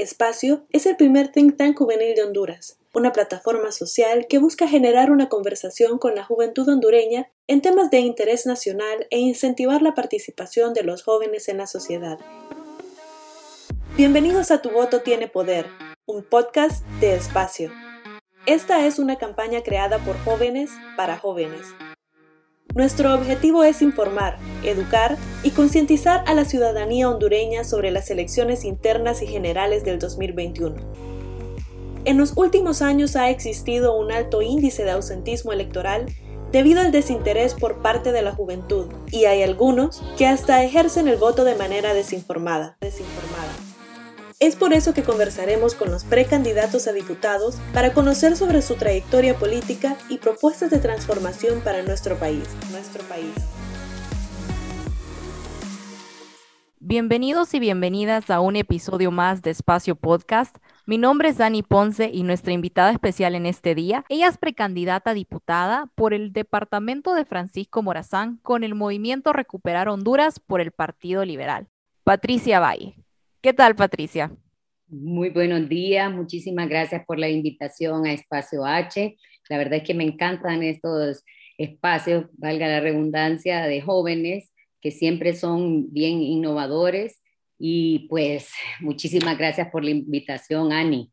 Espacio es el primer think tank juvenil de Honduras, una plataforma social que busca generar una conversación con la juventud hondureña en temas de interés nacional e incentivar la participación de los jóvenes en la sociedad. Bienvenidos a Tu Voto Tiene Poder, un podcast de Espacio. Esta es una campaña creada por jóvenes para jóvenes. Nuestro objetivo es informar, educar y concientizar a la ciudadanía hondureña sobre las elecciones internas y generales del 2021. En los últimos años ha existido un alto índice de ausentismo electoral debido al desinterés por parte de la juventud, y hay algunos que hasta ejercen el voto de manera desinformada. desinformada. Es por eso que conversaremos con los precandidatos a diputados para conocer sobre su trayectoria política y propuestas de transformación para nuestro país. Nuestro país. Bienvenidos y bienvenidas a un episodio más de Espacio Podcast. Mi nombre es Dani Ponce y nuestra invitada especial en este día, ella es precandidata a diputada por el departamento de Francisco Morazán con el movimiento Recuperar Honduras por el Partido Liberal. Patricia Valle. ¿Qué tal, Patricia? Muy buenos días, muchísimas gracias por la invitación a Espacio H. La verdad es que me encantan estos espacios, valga la redundancia, de jóvenes que siempre son bien innovadores. Y pues muchísimas gracias por la invitación, Ani.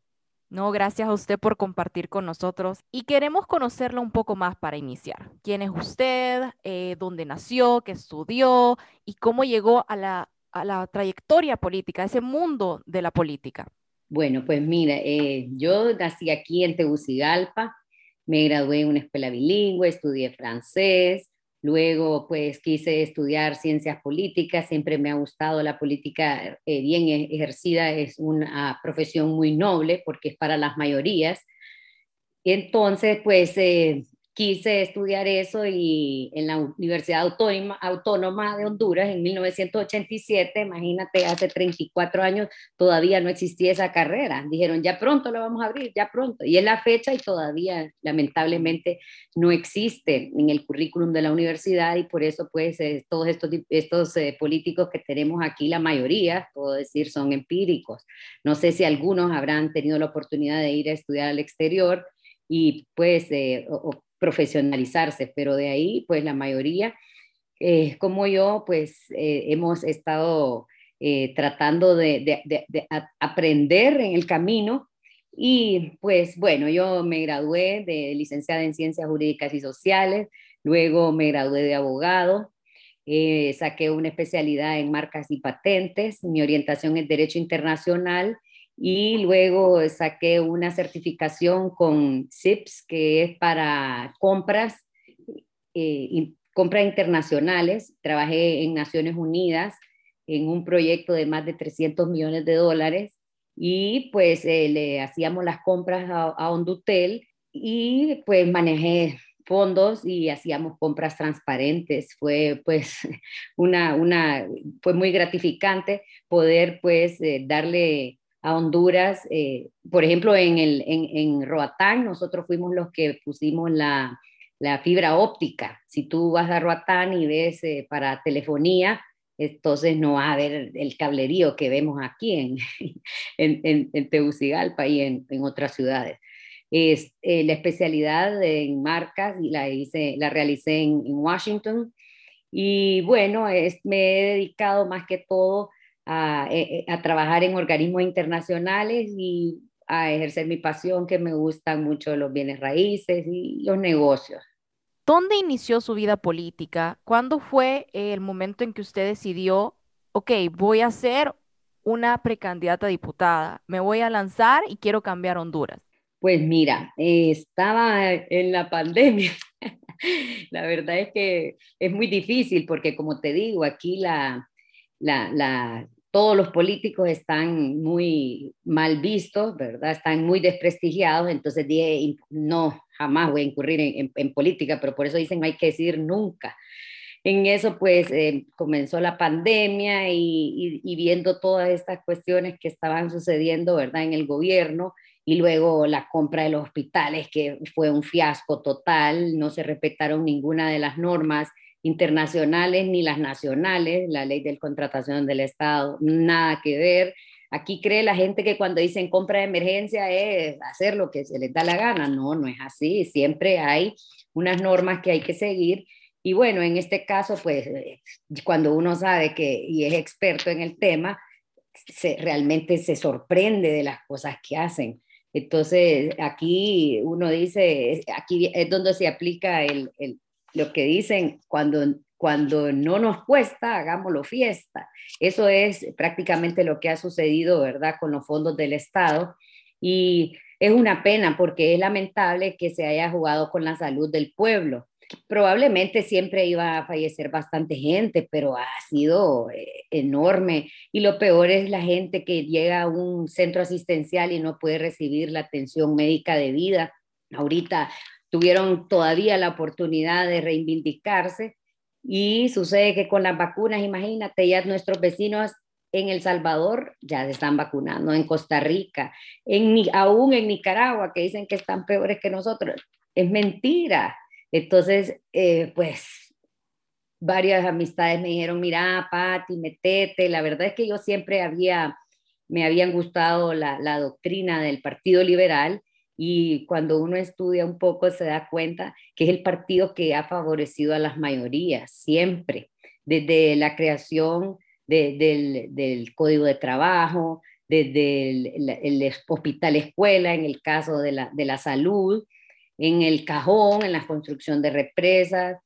No, gracias a usted por compartir con nosotros y queremos conocerla un poco más para iniciar. ¿Quién es usted? Eh, ¿Dónde nació? ¿Qué estudió? ¿Y cómo llegó a la a la trayectoria política, ese mundo de la política? Bueno, pues mira, eh, yo nací aquí en Tegucigalpa, me gradué en una escuela bilingüe, estudié francés, luego pues quise estudiar ciencias políticas, siempre me ha gustado la política eh, bien ejercida, es una profesión muy noble porque es para las mayorías. Entonces, pues eh, quise estudiar eso y en la Universidad Autónoma, Autónoma de Honduras en 1987, imagínate, hace 34 años todavía no existía esa carrera. Dijeron, ya pronto lo vamos a abrir, ya pronto. Y es la fecha y todavía lamentablemente no existe en el currículum de la universidad y por eso pues eh, todos estos, estos eh, políticos que tenemos aquí, la mayoría, puedo decir, son empíricos. No sé si algunos habrán tenido la oportunidad de ir a estudiar al exterior y pues eh, profesionalizarse, pero de ahí, pues la mayoría, eh, como yo, pues eh, hemos estado eh, tratando de, aprender en el camino y pues bueno, yo me gradué de licenciada en Ciencias Jurídicas y Sociales, luego me gradué de abogado, saqué una especialidad en marcas y patentes, mi orientación es Derecho Internacional y luego saqué una certificación con CIPS, que es para compras, eh, internacionales. Trabajé en Naciones Unidas en un proyecto de más de 300 millones de dólares y pues eh, le hacíamos las compras a, a Hondutel y pues manejé fondos y hacíamos compras transparentes. Fue pues una, una, fue muy gratificante poder pues eh, darle a Honduras. Eh, por ejemplo, en, el, en, Roatán nosotros fuimos los que pusimos la, fibra óptica. Si tú vas a Roatán y ves eh, para telefonía, entonces no va a haber el cablerío que vemos aquí en, en, en Tegucigalpa y en, otras ciudades. Es, eh, la especialidad en marcas la, hice, la realicé en, Washington y bueno, es, me he dedicado más que todo eh, eh, a, trabajar en organismos internacionales y a ejercer mi pasión, que me gustan mucho los bienes raíces y los negocios. ¿Dónde inició su vida política? ¿Cuándo fue el momento en que usted decidió, ok, voy a ser una precandidata a diputada, me voy a lanzar y quiero cambiar Honduras? Pues mira, estaba en la pandemia. la verdad es que es muy difícil porque como te digo, aquí la, la, la, todos los políticos están muy mal vistos, ¿verdad? Están muy desprestigiados, entonces dije, no, jamás voy a incurrir en, política, pero por eso dicen, no hay que decir nunca. En eso, pues, eh, comenzó la pandemia y, y, viendo todas estas cuestiones que estaban sucediendo, ¿verdad? En el gobierno y luego la compra de los hospitales, que fue un fiasco total, no se respetaron ninguna de las normas internacionales ni las nacionales, la ley de contratación del Estado, nada que ver. Aquí cree la gente que cuando dicen compra de emergencia es hacer lo que se les da la gana. No, no es así. Siempre hay unas normas que hay que seguir. Y bueno, en este caso, pues cuando uno sabe que y es experto en el tema, se, realmente se sorprende de las cosas que hacen. Entonces, aquí uno dice, aquí es donde se aplica el, el, lo que dicen, cuando cuando no nos cuesta, hagámoslo fiesta. Eso es prácticamente lo que ha sucedido, ¿verdad?, con los fondos del Estado. Y es una pena porque es lamentable que se haya jugado con la salud del pueblo. Probablemente siempre iba a fallecer bastante gente, pero ha sido eh, enorme. Y lo peor es la gente que llega a un centro asistencial y no puede recibir la atención médica de vida. Ahorita tuvieron todavía la oportunidad de reivindicarse y sucede que con las vacunas, imagínate, ya nuestros vecinos en El Salvador ya se están vacunando, en Costa Rica, en, aún en Nicaragua, que dicen que están peores que nosotros. Es mentira. Entonces, eh, pues varias amistades me dijeron, mira, Pati, metete. La verdad es que yo siempre había, me habían gustado la, la doctrina del Partido Liberal y cuando uno estudia un poco se da cuenta que es el partido que ha favorecido a las mayorías, siempre, desde la creación del, Código de Trabajo, desde el, hospital escuela, en el caso de la, de la salud, en el cajón, en la construcción de represas.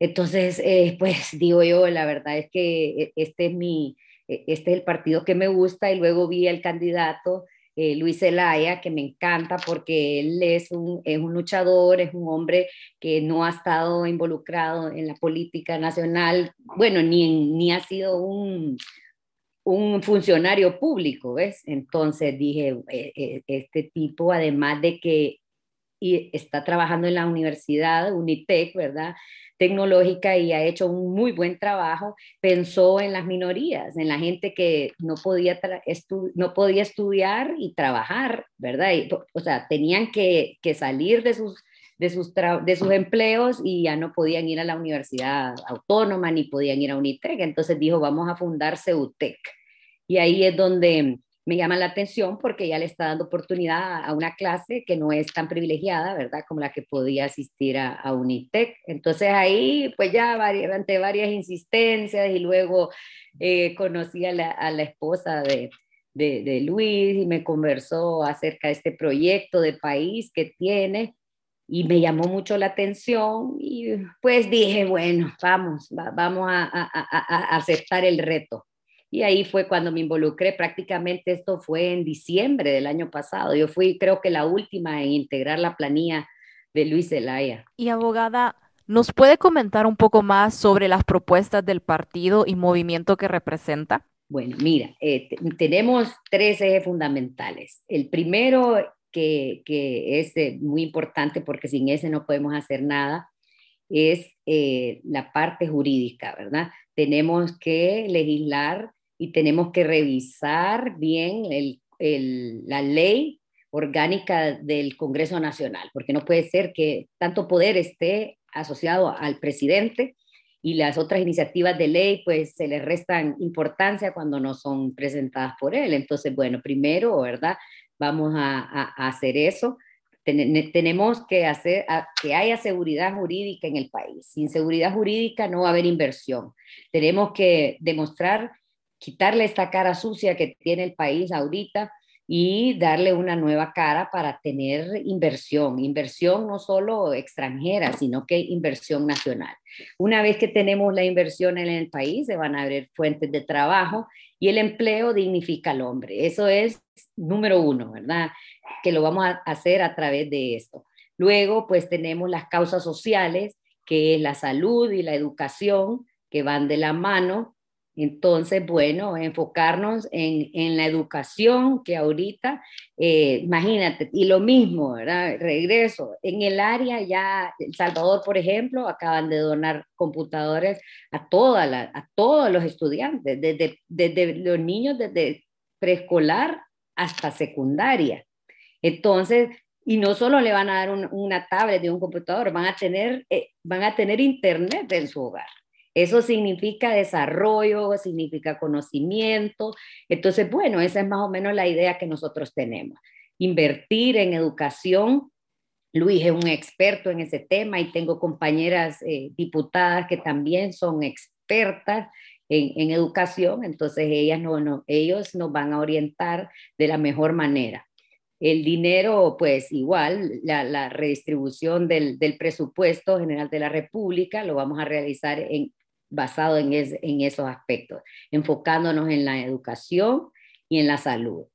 Entonces, eh, pues digo yo, la verdad es que este es, mi, este es el partido que me gusta y luego vi al candidato eh, Luis Zelaya, que me encanta porque él es un, es un luchador, es un hombre que no ha estado involucrado en la política nacional, bueno, ni, ni ha sido un, un funcionario público, ¿ves? Entonces dije, eh, eh, este tipo, además de que está trabajando en la universidad, Unitec, ¿verdad? Tecnológica y ha hecho un muy buen trabajo, pensó en las minorías, en la gente que no podía, no podía estudiar y trabajar, ¿verdad? o sea, tenían que, que salir de sus, de, sus de sus empleos y ya no podían ir a la universidad autónoma ni podían ir a UNITEC. Entonces dijo, vamos a fundar CEUTEC. Y ahí es donde me llama la atención porque ya le está dando oportunidad a una clase que no es tan privilegiada, ¿verdad? Como la que podía asistir a, a Unitec. Entonces ahí, pues ya ante varias insistencias y luego eh, conocí a la, esposa de, Luis y me conversó acerca de este proyecto de país que tiene y me llamó mucho la atención y pues dije, bueno, vamos, vamos a aceptar el reto. Y ahí fue cuando me involucré, prácticamente esto fue en diciembre del año pasado. Yo fui creo que la última en integrar la planilla de Luis Zelaya. Y abogada, ¿nos puede comentar un poco más sobre las propuestas del partido y movimiento que representa? Bueno, mira, eh, tenemos tres ejes fundamentales. El primero, que, que es eh, muy importante porque sin ese no podemos hacer nada, es eh, la parte jurídica, ¿verdad? Tenemos que legislar y tenemos que revisar bien la ley orgánica del Congreso Nacional, porque no puede ser que tanto poder esté asociado al presidente y las otras iniciativas de ley pues se le restan importancia cuando no son presentadas por él. Entonces, bueno, primero, ¿verdad? Vamos a, hacer eso. tenemos que hacer que haya seguridad jurídica en el país. Sin seguridad jurídica no va a haber inversión. Tenemos que demostrar quitarle esta cara sucia que tiene el país ahorita y darle una nueva cara para tener inversión, inversión no solo extranjera, sino que inversión nacional. Una vez que tenemos la inversión en el país, se van a abrir fuentes de trabajo y el empleo dignifica al hombre. Eso es número uno, ¿verdad? Que lo vamos a hacer a través de esto. Luego, pues tenemos las causas sociales, que es la salud y la educación, que van de la mano entonces, bueno, enfocarnos en, la educación que ahorita, eh, imagínate, y lo mismo, ¿verdad? Regreso, en el área ya, El Salvador, por ejemplo, acaban de donar computadores a, toda a todos los estudiantes, desde, desde los niños desde preescolar hasta secundaria. Entonces, y no solo le van a dar una tablet de un computador, van a tener, eh, van a tener internet en su hogar. Eso significa desarrollo, significa conocimiento. Entonces, bueno, esa es más o menos la idea que nosotros tenemos. Invertir en educación. Luis es un experto en ese tema y tengo compañeras eh, diputadas que también son expertas en, educación, entonces ellas no, no, ellos nos van a orientar de la mejor manera. El dinero, pues igual, la, redistribución del, presupuesto general de la República lo vamos a realizar en, basado en, esos aspectos, enfocándonos en la educación y en la salud.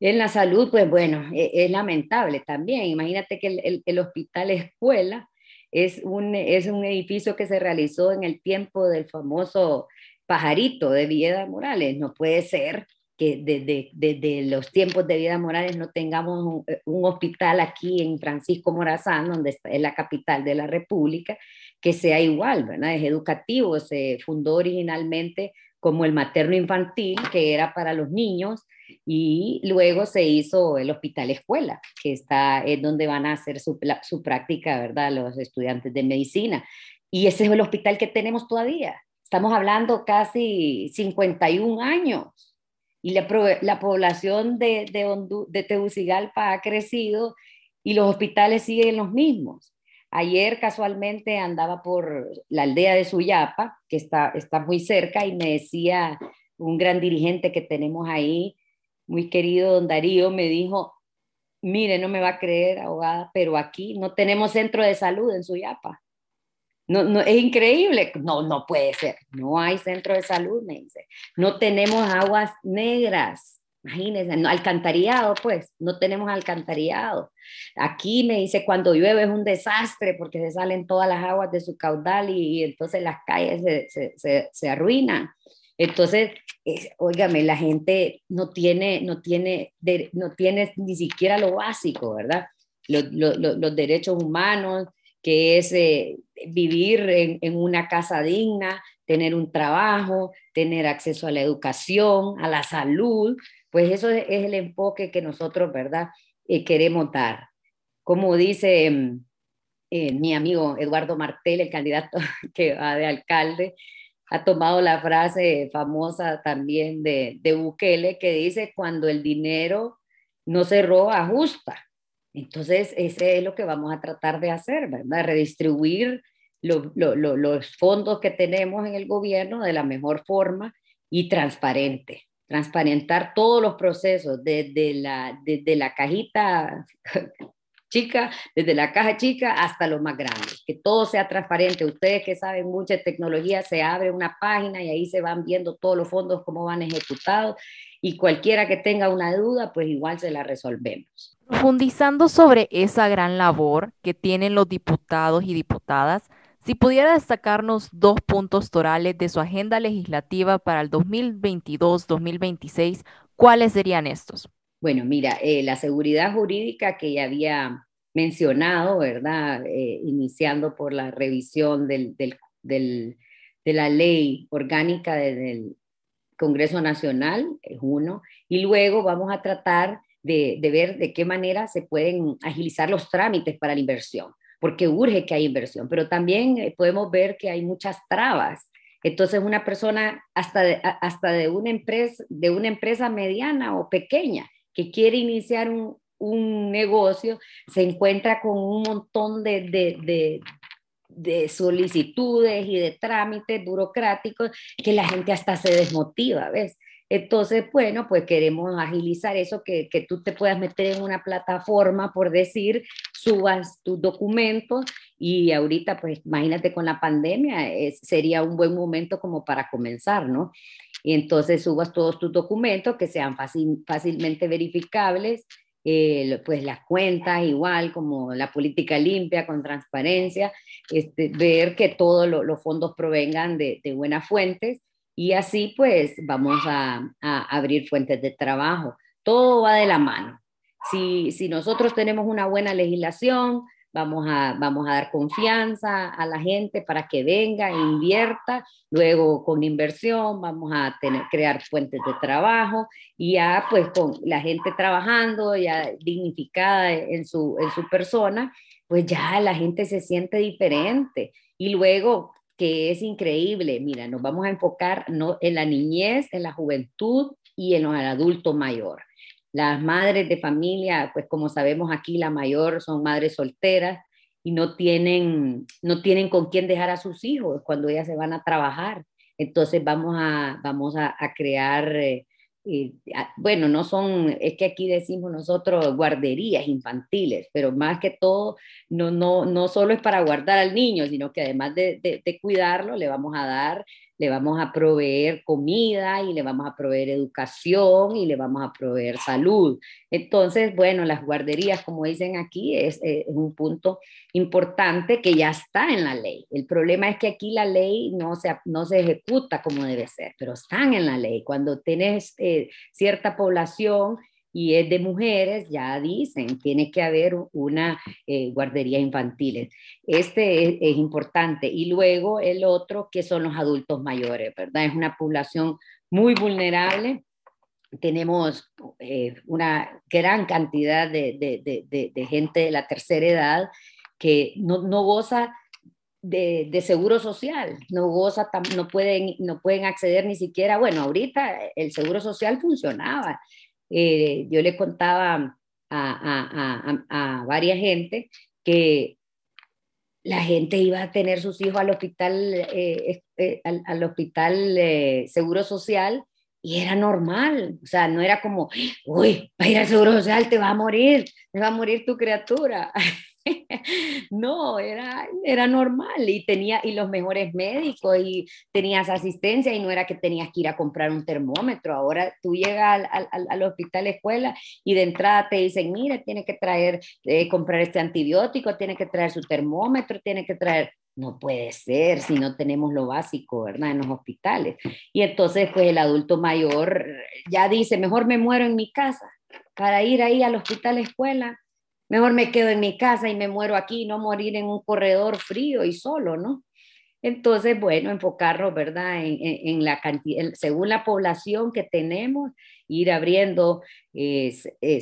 En la salud, pues bueno, es, es lamentable también. Imagínate que el, hospital escuela es un, es un edificio que se realizó en el tiempo del famoso pajarito de Vida Morales. No puede ser que desde, los tiempos de Vida Morales no tengamos un, hospital aquí en Francisco Morazán, donde es la capital de la República, que sea igual, ¿verdad? Es educativo, se fundó originalmente como el materno infantil, que era para los niños, y luego se hizo el hospital escuela, que está, es donde van a hacer su, su práctica, ¿verdad? Los estudiantes de medicina. Y ese es el hospital que tenemos todavía. Estamos hablando casi 51 años y la, la población de, de, de Tegucigalpa ha crecido y los hospitales siguen los mismos. Ayer casualmente andaba por la aldea de Suyapa, que está, está muy cerca, y me decía un gran dirigente que tenemos ahí, muy querido don Darío, me dijo, mire, no me va a creer, abogada, pero aquí no tenemos centro de salud en Suyapa. No, no, es increíble. No, no puede ser. No hay centro de salud, me dice. No tenemos aguas negras. Imagínense, no, alcantarillado, pues, no tenemos alcantarillado. Aquí me dice, cuando llueve es un desastre porque se salen todas las aguas de su caudal y, entonces las calles se, se, se, arruinan. Entonces, óigame, la gente no tiene, no, tiene, no tiene ni siquiera lo básico, ¿verdad? Los, los, los derechos humanos, que es eh, vivir en, una casa digna, tener un trabajo, tener acceso a la educación, a la salud, pues eso es, el enfoque que nosotros, ¿verdad?, eh, queremos dar. Como dice mm, eh, mi amigo Eduardo Martel, el candidato que va de alcalde, ha tomado la frase famosa también de, de Bukele que dice, cuando el dinero no se roba, ajusta. Entonces, ese es lo que vamos a tratar de hacer, ¿verdad? Redistribuir los fondos que tenemos en el gobierno de la mejor forma y transparente. Transparentar todos los procesos, desde la, desde la cajita chica, desde la caja chica hasta lo más grande, que todo sea transparente. Ustedes que saben mucha tecnología, se abre una página y ahí se van viendo todos los fondos, cómo van ejecutados y cualquiera que tenga una duda, pues igual se la resolvemos. Profundizando sobre esa gran labor que tienen los diputados y diputadas, si pudiera destacarnos dos puntos torales de su agenda legislativa para el 2022-2026, ¿cuáles serían estos? Bueno, mira, eh, la seguridad jurídica que ya había mencionado, ¿verdad? Eh, iniciando por la revisión de la ley orgánica del Congreso Nacional, es uno, y luego vamos a tratar de, ver de qué manera se pueden agilizar los trámites para la inversión, porque urge que haya inversión, pero también eh, podemos ver que hay muchas trabas. Entonces, una persona hasta de, hasta de una empresa, de una empresa mediana o pequeña que quiere iniciar un, un negocio, se encuentra con un montón de, de, de solicitudes y de trámites burocráticos que la gente hasta se desmotiva, ¿ves? Entonces, bueno, pues queremos agilizar eso, que, que, tú te puedas meter en una plataforma, por decir, subas tus documentos y ahorita, pues imagínate con la pandemia, es, sería un buen momento como para comenzar, ¿no? Y entonces subas todos tus documentos que sean fácil, fácilmente verificables eh, pues las cuentas igual como la política limpia con transparencia, este, ver que todos los fondos provengan de, de, buenas fuentes y así pues vamos a, abrir fuentes de trabajo. Todo va de la mano. Si, si nosotros tenemos una buena legislación, vamos a, vamos a dar confianza a la gente para que venga e invierta, luego con inversión vamos a tener, crear fuentes de trabajo y ya pues con la gente trabajando, ya dignificada en su, en su persona, pues ya la gente se siente diferente y luego que es increíble. Mira, nos vamos a enfocar no, en la niñez, en la juventud y en el adulto mayor. Las madres de familia, pues como sabemos aquí, la mayor son madres solteras y no tienen, no tienen con quién dejar a sus hijos cuando ellas se van a trabajar. Entonces vamos a, vamos a, crear, eh, eh, bueno, no son, es que aquí decimos nosotros guarderías infantiles, pero más que todo, no, no, no solo es para guardar al niño, sino que además de, de cuidarlo, le vamos a dar le vamos a proveer comida y le vamos a proveer educación y le vamos a proveer salud. Entonces, bueno, las guarderías, como dicen aquí, es, eh, un punto importante que ya está en la ley. El problema es que aquí la ley no se, no se ejecuta como debe ser, pero están en la ley. Cuando tienes eh, cierta población y es de mujeres, ya dicen, tiene que haber una eh, guardería infantil. Este es, importante. Y luego el otro, que son los adultos mayores, ¿verdad? Es una población muy vulnerable. Tenemos eh, una gran cantidad de, de, de, gente de la tercera edad que no, no goza de, de, seguro social, no goza, no pueden, no pueden acceder ni siquiera, bueno, ahorita el seguro social funcionaba, eh, yo le contaba a, a, varias gente que la gente iba a tener sus hijos al hospital, eh, eh, al, hospital Seguro Social y era normal, o sea, no era como, uy, para ir al Seguro Social te va a morir, te va a morir tu criatura. no, era, era normal y tenía y los mejores médicos y tenías asistencia y no era que tenías que ir a comprar un termómetro. Ahora tú llegas al, al, al hospital escuela y de entrada te dicen, mira, tiene que traer, eh, comprar este antibiótico, tiene que traer su termómetro, tiene que traer... No puede ser si no tenemos lo básico, ¿verdad? En los hospitales. Y entonces, pues el adulto mayor ya dice, mejor me muero en mi casa para ir ahí al hospital escuela mejor me quedo en mi casa y me muero aquí, no morir en un corredor frío y solo, ¿no? Entonces, bueno, enfocarnos, ¿verdad? En, la cantidad, según la población que tenemos, ir abriendo eh,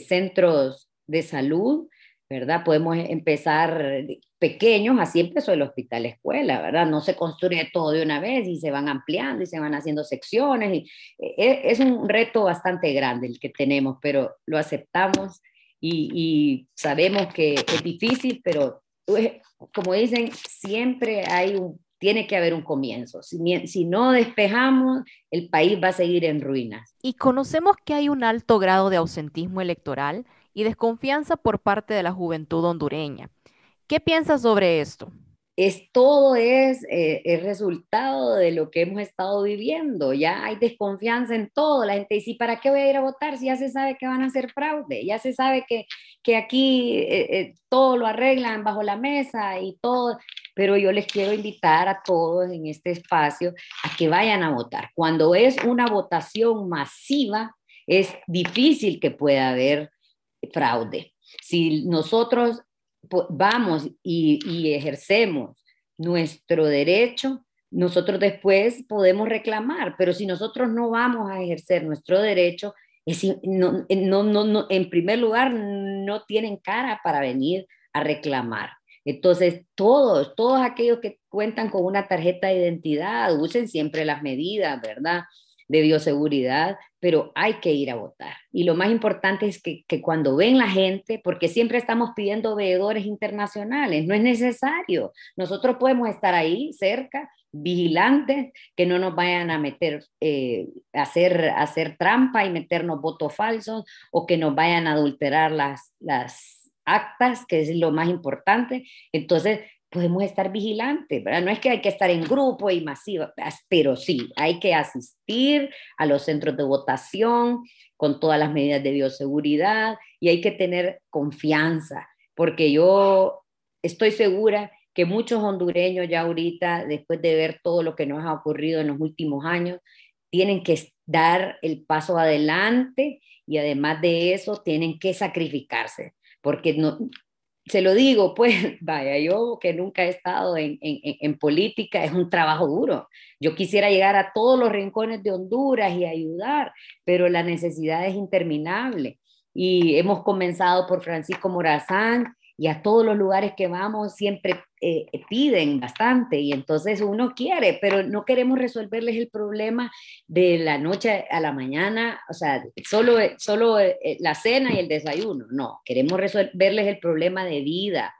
centros de salud, ¿verdad? Podemos empezar pequeños, así empezó el hospital escuela, ¿verdad? No se construye todo de una vez y se van ampliando y se van haciendo secciones. Y, e, es un reto bastante grande el que tenemos, pero lo aceptamos y, sabemos que es difícil, pero pues, como dicen, siempre hay un, tiene que haber un comienzo. Si, si, no despejamos, el país va a seguir en ruinas. Y conocemos que hay un alto grado de ausentismo electoral y desconfianza por parte de la juventud hondureña. ¿Qué piensas sobre esto? Es todo es eh, el resultado de lo que hemos estado viviendo. Ya hay desconfianza en todo. La gente dice, ¿para qué voy a ir a votar si ya se sabe que van a hacer fraude? Ya se sabe que, que aquí eh, eh, todo lo arreglan bajo la mesa y todo. Pero yo les quiero invitar a todos en este espacio a que vayan a votar. Cuando es una votación masiva, es difícil que pueda haber fraude. Si nosotros vamos y, ejercemos nuestro derecho, nosotros después podemos reclamar, pero si nosotros no vamos a ejercer nuestro derecho, no, no, no, en primer lugar, no tienen cara para venir a reclamar. Entonces, todos, todos aquellos que cuentan con una tarjeta de identidad, usen siempre las medidas, ¿verdad? De bioseguridad, pero hay que ir a votar. Y lo más importante es que, cuando ven la gente, porque siempre estamos pidiendo veedores internacionales, no es necesario. Nosotros podemos estar ahí cerca, vigilantes, que no nos vayan a meter, eh, hacer, hacer trampa y meternos votos falsos o que nos vayan a adulterar las, las actas, que es lo más importante. Entonces, podemos estar vigilantes, ¿verdad? No es que hay que estar en grupo y masivo, pero sí, hay que asistir a los centros de votación con todas las medidas de bioseguridad y hay que tener confianza, porque yo estoy segura que muchos hondureños ya ahorita, después de ver todo lo que nos ha ocurrido en los últimos años, tienen que dar el paso adelante y además de eso tienen que sacrificarse, porque no, se lo digo, pues, vaya, yo que nunca he estado en, en, política, es un trabajo duro. Yo quisiera llegar a todos los rincones de Honduras y ayudar, pero la necesidad es interminable. Y hemos comenzado por Francisco Morazán y a todos los lugares que vamos siempre eh, piden bastante y entonces uno quiere, pero no queremos resolverles el problema de la noche a la mañana, o sea, solo, solo eh, la cena y el desayuno, no, queremos resolverles el problema de vida,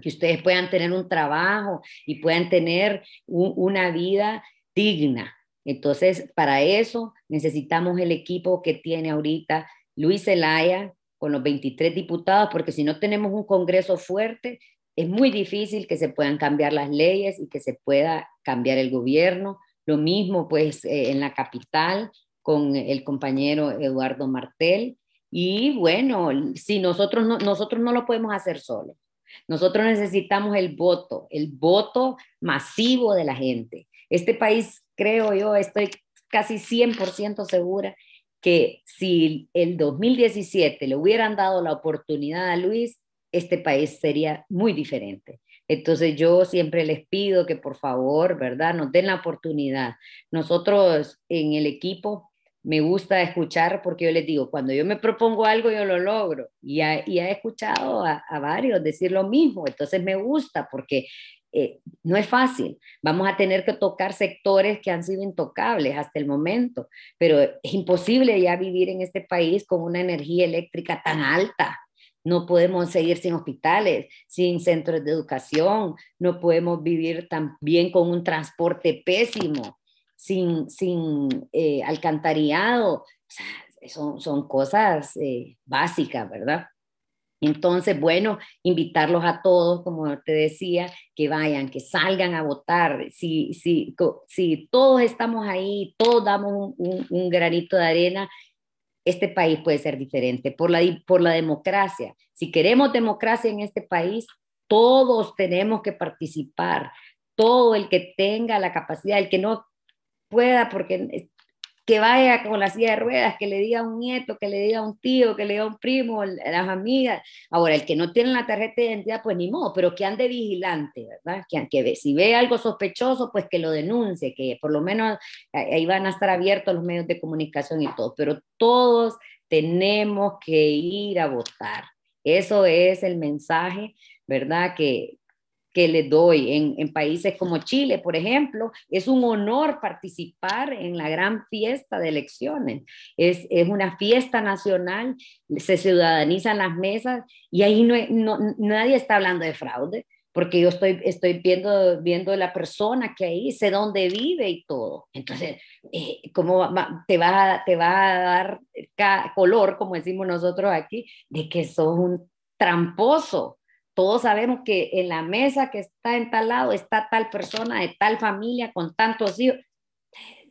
que ustedes puedan tener un trabajo y puedan tener una vida digna. Entonces, para eso necesitamos el equipo que tiene ahorita Luis Zelaya, con los 23 diputados, porque si no tenemos un Congreso fuerte, es muy difícil que se puedan cambiar las leyes y que se pueda cambiar el gobierno. Lo mismo pues eh, en la capital con el compañero Eduardo Martel. Y bueno, si nosotros no, nosotros no lo podemos hacer solos. Nosotros necesitamos el voto, el voto masivo de la gente. Este país, creo yo, estoy casi 100% segura que si el 2017 le hubieran dado la oportunidad a Luis, este país sería muy diferente. Entonces yo siempre les pido que por favor, ¿verdad? Nos den la oportunidad. Nosotros en el equipo me gusta escuchar porque yo les digo, cuando yo me propongo algo, yo lo logro. Y, he escuchado a, a, varios decir lo mismo. Entonces me gusta porque eh, no es fácil. Vamos a tener que tocar sectores que han sido intocables hasta el momento, pero es imposible ya vivir en este país con una energía eléctrica tan alta. No podemos seguir sin hospitales, sin centros de educación, no podemos vivir también con un transporte pésimo, sin, sin eh, alcantarillado. son, son cosas eh, básicas, ¿verdad? Entonces, bueno, invitarlos a todos, como te decía, que vayan, que salgan a votar. Si, si, si todos estamos ahí, todos damos un, granito de arena, este país puede ser diferente por la, por la democracia. Si queremos democracia en este país, todos tenemos que participar. Todo el que tenga la capacidad, el que no pueda, porque que vaya con la silla de ruedas, que le diga a un nieto, que le diga a un tío, que le diga a un primo, las amigas. Ahora, el que no tiene la tarjeta de identidad, pues ni modo, pero que ande vigilante, ¿verdad? Que, que si ve algo sospechoso, pues que lo denuncie, que por lo menos ahí van a estar abiertos los medios de comunicación y todo, pero todos tenemos que ir a votar. Eso es el mensaje, ¿verdad? Que, que le doy en, en, países como Chile, por ejemplo, es un honor participar en la gran fiesta de elecciones. Es, es una fiesta nacional, se ciudadanizan las mesas y ahí no, no, nadie está hablando de fraude, porque yo estoy, estoy viendo, viendo la persona que ahí, sé dónde vive y todo. Entonces, eh, ¿cómo te, va, te va a dar color, como decimos nosotros aquí, de que sos un tramposo? Todos sabemos que en la mesa que está en tal lado está tal persona de tal familia con tantos hijos.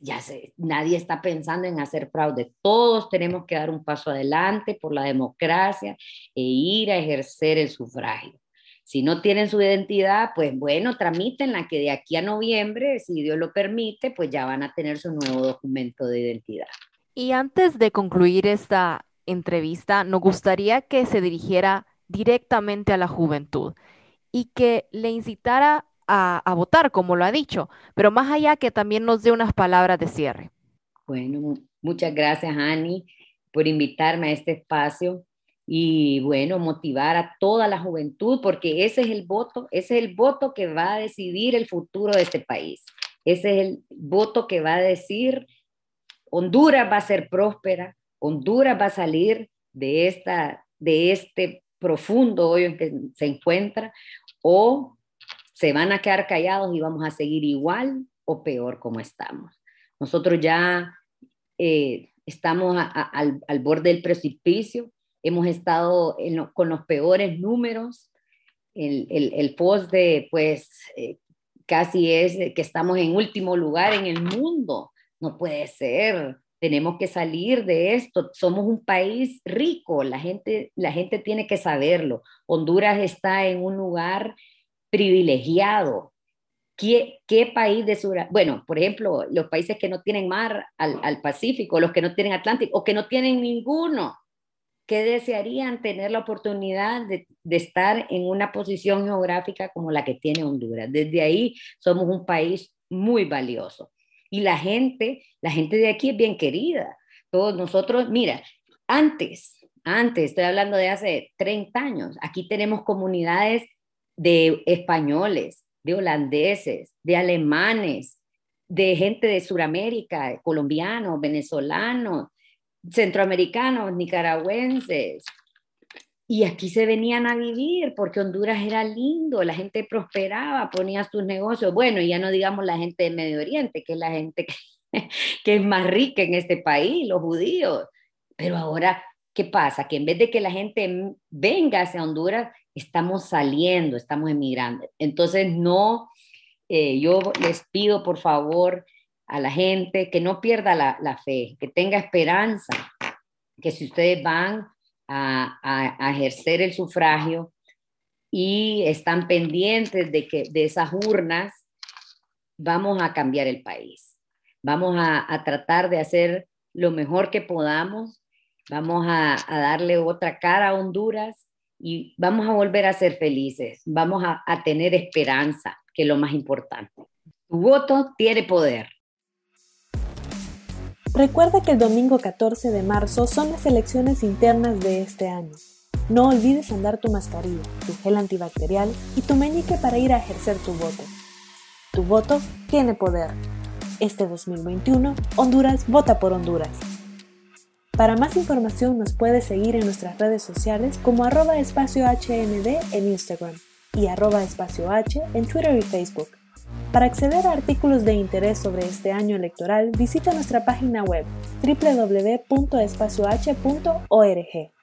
Ya sé, nadie está pensando en hacer fraude. Todos tenemos que dar un paso adelante por la democracia e ir a ejercer el sufragio. Si no tienen su identidad, pues bueno, tramítenla que de aquí a noviembre, si Dios lo permite, pues ya van a tener su nuevo documento de identidad. Y antes de concluir esta entrevista, nos gustaría que se dirigiera directamente a la juventud y que le incitara a, votar, como lo ha dicho, pero más allá que también nos dé unas palabras de cierre. Bueno, muchas gracias, Ani, por invitarme a este espacio y bueno, motivar a toda la juventud, porque ese es el voto, ese es el voto que va a decidir el futuro de este país. Ese es el voto que va a decir Honduras va a ser próspera, Honduras va a salir de esta de este profundo hoyo en que se encuentra, o se van a quedar callados y vamos a seguir igual o peor como estamos. Nosotros ya eh, estamos al, borde del precipicio, hemos estado con los peores números, el, el, post de pues eh, casi es que estamos en último lugar en el mundo, no puede ser tenemos que salir de esto. Somos un país rico, la gente, la gente tiene que saberlo. Honduras está en un lugar privilegiado. ¿Qué, qué país de sur? Bueno, por ejemplo, los países que no tienen mar al, al Pacífico, los que no tienen Atlántico o que no tienen ninguno, que desearían tener la oportunidad de, de, estar en una posición geográfica como la que tiene Honduras. Desde ahí somos un país muy valioso. Y la gente, la gente de aquí es bien querida. Todos nosotros, mira, antes, antes, estoy hablando de hace 30 años, aquí tenemos comunidades de españoles, de holandeses, de alemanes, de gente de Sudamérica, colombianos, venezolanos, centroamericanos, nicaragüenses. Y aquí se venían a vivir porque Honduras era lindo, la gente prosperaba, ponía sus negocios. Bueno, y ya no digamos la gente del Medio Oriente, que es la gente que, que es más rica en este país, los judíos. Pero ahora, ¿qué pasa? Que en vez de que la gente venga hacia Honduras, estamos saliendo, estamos emigrando. Entonces, no, eh, yo les pido por favor a la gente que no pierda la, fe, que tenga esperanza, que si ustedes van a, a, ejercer el sufragio y están pendientes de, que, de esas urnas, vamos a cambiar el país. Vamos a, a tratar de hacer lo mejor que podamos. Vamos a, a darle otra cara a Honduras y vamos a volver a ser felices, vamos a, tener esperanza, que es lo más importante. Tu voto tiene poder. Recuerda que el domingo 14 de marzo son las elecciones internas de este año. No olvides andar tu mascarilla, tu gel antibacterial y tu meñique para ir a ejercer tu voto. Tu voto tiene poder. Este 2021, Honduras vota por Honduras. Para más información nos puedes seguir en nuestras redes sociales como arroba espacio en Instagram y arroba espacio H en Twitter y Facebook. Para acceder a artículos de interés sobre este año electoral, visita nuestra página web www.espacioh.org.